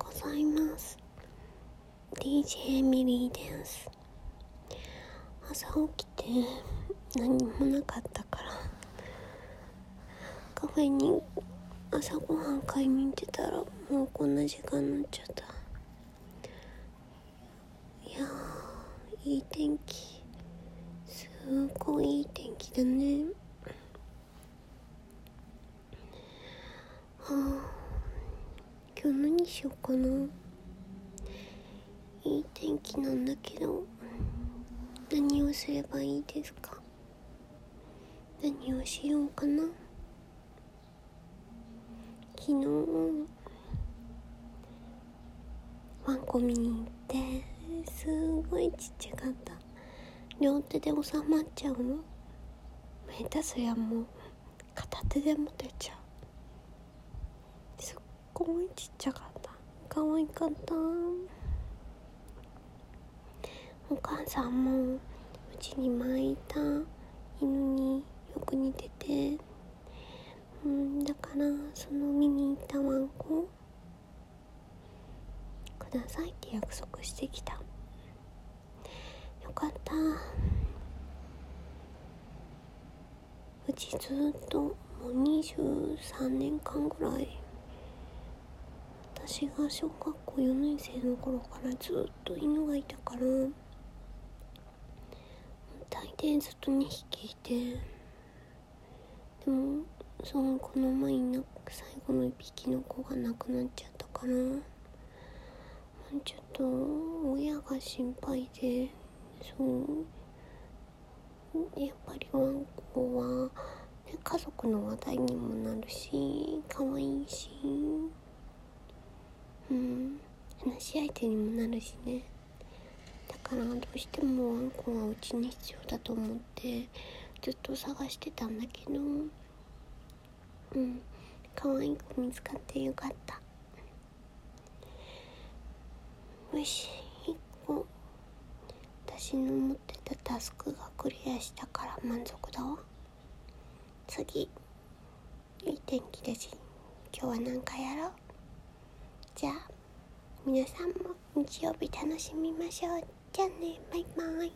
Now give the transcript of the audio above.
うございます。DJ ミリーです。朝起きて何もなかったから、カフェに朝ごはん買いに行ってたら、もうこんな時間になっちゃった。いやー、いい天気。すっごいいい天気だね。はあ、今日何しようかな。いい天気なんだけど、何をすればいいですか？何をしようかな？昨日、ワンコ見に行って、すごいちっちゃかった。両手で収まっちゃうの？下手すりゃもう、片手で持てちゃう。すっごいちっちゃかった。可愛かった。お母さんもうちに前いた。犬によく似てて。うんだからその見に行ったワンコ。くださいって約束してきた。よかった。うちずっともう23年間ぐらい私が小学校4年生の頃からずっと犬がいたから大抵ずっと2匹いてでもそのこの前に最後の1匹の子が亡くなっちゃったからちょっと親が心配でそうやっぱりワンコは、ね、家族の話題にもなるし可愛いしうん話し相手にもなるしね。だからどうしてもワンコはうちに必要だと思ってずっと探してたんだけどうん可愛い子見つかってよかった。よし一個私の持ってたタスクがクリアしたから満足だわ。次いい天気だし今日は何かやろう。じゃあ。皆さんも日曜日楽しみましょう。じゃあね。バイバイ。